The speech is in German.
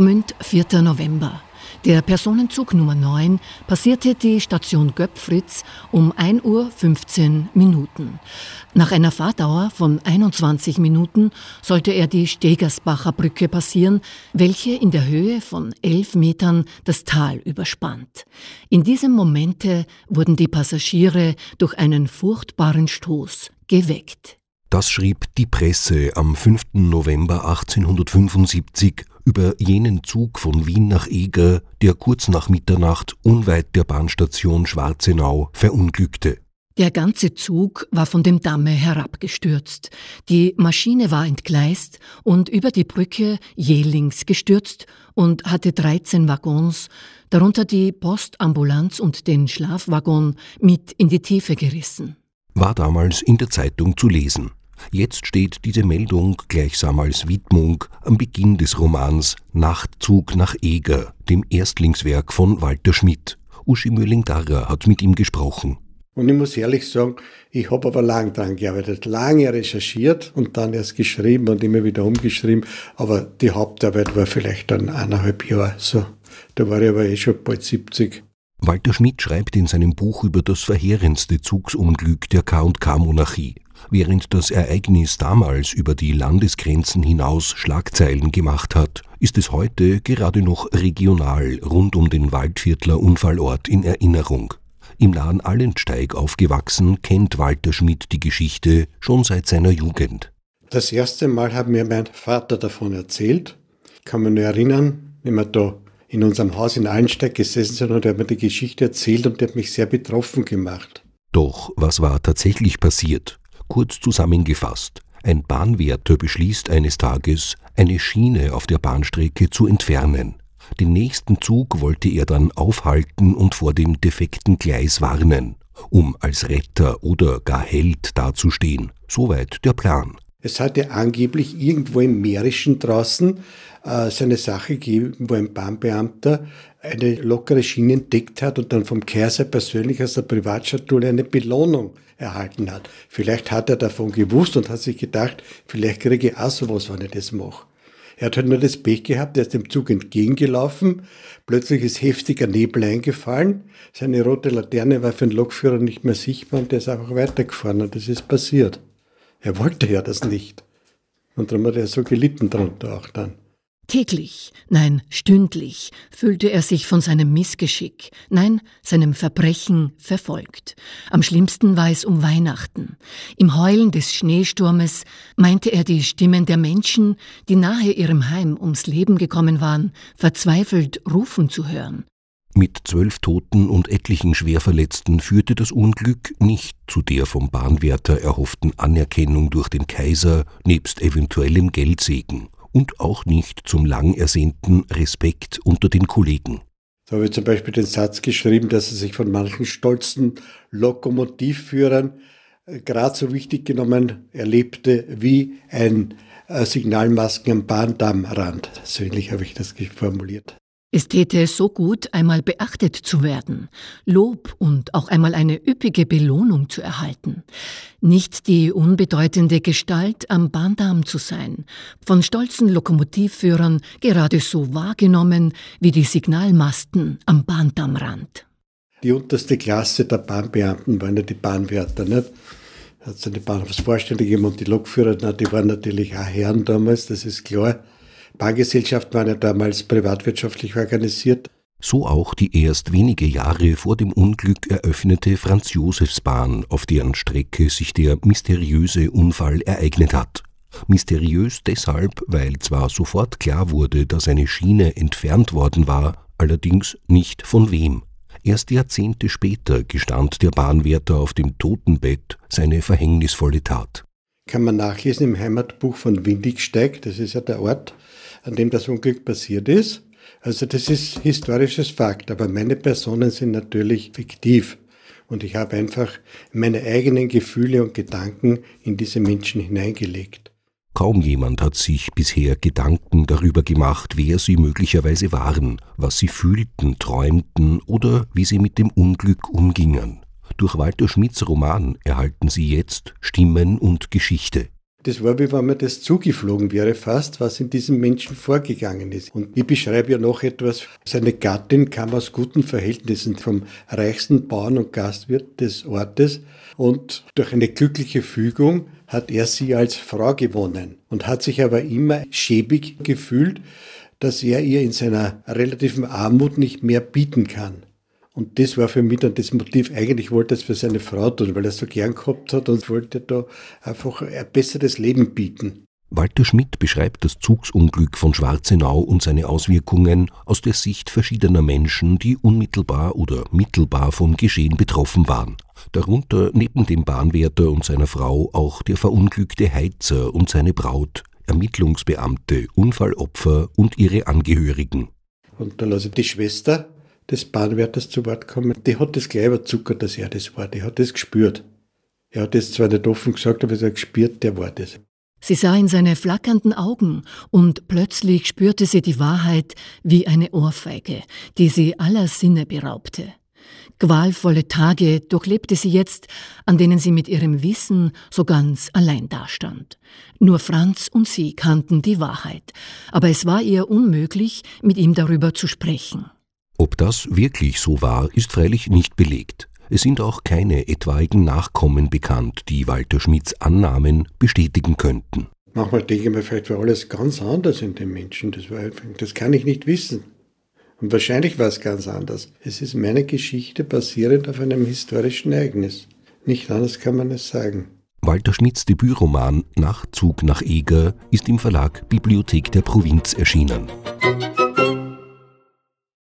Gmünd, 4. November. Der Personenzug Nummer 9 passierte die Station Göpfritz um 1 Uhr 15 Minuten. Nach einer Fahrdauer von 21 Minuten sollte er die Stegersbacher Brücke passieren, welche in der Höhe von 11 Metern das Tal überspannt. In diesem Momente wurden die Passagiere durch einen furchtbaren Stoß geweckt. Das schrieb die Presse am 5. November 1875 über jenen Zug von Wien nach Eger, der kurz nach Mitternacht unweit der Bahnstation Schwarzenau verunglückte. Der ganze Zug war von dem Damme herabgestürzt. Die Maschine war entgleist und über die Brücke jählings gestürzt und hatte 13 Waggons, darunter die Postambulanz und den Schlafwaggon, mit in die Tiefe gerissen. War damals in der Zeitung zu lesen. Jetzt steht diese Meldung gleichsam als Widmung am Beginn des Romans Nachtzug nach Eger, dem Erstlingswerk von Walter Schmidt. Uschi Mölling-Darrer hat mit ihm gesprochen. Und ich muss ehrlich sagen, ich habe aber lang dran gearbeitet, lange recherchiert und dann erst geschrieben und immer wieder umgeschrieben. Aber die Hauptarbeit war vielleicht dann eineinhalb Jahre. So, da war ich aber eh schon bald 70. Walter Schmidt schreibt in seinem Buch über das verheerendste Zugsunglück der K&K-Monarchie. Während das Ereignis damals über die Landesgrenzen hinaus Schlagzeilen gemacht hat, ist es heute gerade noch regional rund um den Waldviertler Unfallort in Erinnerung. Im nahen Allensteig aufgewachsen, kennt Walter Schmidt die Geschichte schon seit seiner Jugend. Das erste Mal hat mir mein Vater davon erzählt. Ich kann mich nur erinnern, wie wir da in unserem Haus in Allensteig gesessen sind und er hat mir die Geschichte erzählt und der hat mich sehr betroffen gemacht. Doch was war tatsächlich passiert? Kurz zusammengefasst, ein Bahnwärter beschließt eines Tages, eine Schiene auf der Bahnstrecke zu entfernen. Den nächsten Zug wollte er dann aufhalten und vor dem defekten Gleis warnen, um als Retter oder gar Held dazustehen. Soweit der Plan. Es hatte angeblich irgendwo im Mährischen draußen äh, seine Sache gegeben, wo ein Bahnbeamter eine lockere Schiene entdeckt hat und dann vom Kaiser persönlich aus der Privatschatulle eine Belohnung erhalten hat. Vielleicht hat er davon gewusst und hat sich gedacht, vielleicht kriege ich auch sowas, wenn ich das mache. Er hat halt nur das Pech gehabt, er ist dem Zug entgegengelaufen, plötzlich ist heftiger Nebel eingefallen, seine rote Laterne war für den Lokführer nicht mehr sichtbar und der ist einfach weitergefahren und das ist passiert. Er wollte ja das nicht. Und darum hat er so gelitten drunter auch dann. Täglich, nein, stündlich fühlte er sich von seinem Missgeschick, nein, seinem Verbrechen verfolgt. Am schlimmsten war es um Weihnachten. Im Heulen des Schneesturmes meinte er die Stimmen der Menschen, die nahe ihrem Heim ums Leben gekommen waren, verzweifelt rufen zu hören. Mit zwölf Toten und etlichen Schwerverletzten führte das Unglück nicht zu der vom Bahnwärter erhofften Anerkennung durch den Kaiser nebst eventuellem Geldsegen und auch nicht zum lang ersehnten Respekt unter den Kollegen. Da habe ich zum Beispiel den Satz geschrieben, dass er sich von manchen stolzen Lokomotivführern äh, gerade so wichtig genommen erlebte wie ein äh, Signalmasken am Bahndammrand. So ähnlich habe ich das formuliert. Es täte so gut, einmal beachtet zu werden, Lob und auch einmal eine üppige Belohnung zu erhalten, nicht die unbedeutende Gestalt am Bahndamm zu sein, von stolzen Lokomotivführern gerade so wahrgenommen wie die Signalmasten am Bahndammrand. Die unterste Klasse der Bahnbeamten waren ja die Bahnwärter, nicht? Hat es eine Bahnhofsvorstände gegeben und die Lokführer, die waren natürlich auch Herren damals, das ist klar. Bahngesellschaften waren ja damals privatwirtschaftlich organisiert. So auch die erst wenige Jahre vor dem Unglück eröffnete Franz-Josefs-Bahn, auf deren Strecke sich der mysteriöse Unfall ereignet hat. Mysteriös deshalb, weil zwar sofort klar wurde, dass eine Schiene entfernt worden war, allerdings nicht von wem. Erst Jahrzehnte später gestand der Bahnwärter auf dem Totenbett seine verhängnisvolle Tat. Kann man nachlesen im Heimatbuch von Windigsteig, das ist ja der Ort, an dem das Unglück passiert ist. Also das ist historisches Fakt, aber meine Personen sind natürlich fiktiv. Und ich habe einfach meine eigenen Gefühle und Gedanken in diese Menschen hineingelegt. Kaum jemand hat sich bisher Gedanken darüber gemacht, wer sie möglicherweise waren, was sie fühlten, träumten oder wie sie mit dem Unglück umgingen. Durch Walter Schmidts Roman erhalten sie jetzt Stimmen und Geschichte. Das war, wie wenn mir das zugeflogen wäre fast, was in diesem Menschen vorgegangen ist. Und ich beschreibe ja noch etwas. Seine Gattin kam aus guten Verhältnissen vom reichsten Bauern und Gastwirt des Ortes und durch eine glückliche Fügung hat er sie als Frau gewonnen und hat sich aber immer schäbig gefühlt, dass er ihr in seiner relativen Armut nicht mehr bieten kann. Und das war für mich dann das Motiv. Eigentlich wollte er es für seine Frau tun, weil er es so gern gehabt hat und wollte da einfach ein besseres Leben bieten. Walter Schmidt beschreibt das Zugsunglück von Schwarzenau und seine Auswirkungen aus der Sicht verschiedener Menschen, die unmittelbar oder mittelbar vom Geschehen betroffen waren. Darunter neben dem Bahnwärter und seiner Frau auch der verunglückte Heizer und seine Braut, Ermittlungsbeamte, Unfallopfer und ihre Angehörigen. Und dann ich die Schwester des Bahnwärters zu Wort kommen. Die hat das gleich überzuckert, dass er das war. Die hat das gespürt. Er hat das zwar nicht offen gesagt, aber er hat gespürt, der war das. Sie sah in seine flackernden Augen und plötzlich spürte sie die Wahrheit wie eine Ohrfeige, die sie aller Sinne beraubte. Qualvolle Tage durchlebte sie jetzt, an denen sie mit ihrem Wissen so ganz allein dastand. Nur Franz und sie kannten die Wahrheit, aber es war ihr unmöglich, mit ihm darüber zu sprechen. Ob das wirklich so war, ist freilich nicht belegt. Es sind auch keine etwaigen Nachkommen bekannt, die Walter Schmidts Annahmen bestätigen könnten. Manchmal denke ich mir, vielleicht war alles ganz anders in den Menschen. Das, war, das kann ich nicht wissen. Und wahrscheinlich war es ganz anders. Es ist meine Geschichte basierend auf einem historischen Ereignis. Nicht anders kann man es sagen. Walter Schmidts Debütroman Nachzug nach Eger ist im Verlag Bibliothek der Provinz erschienen.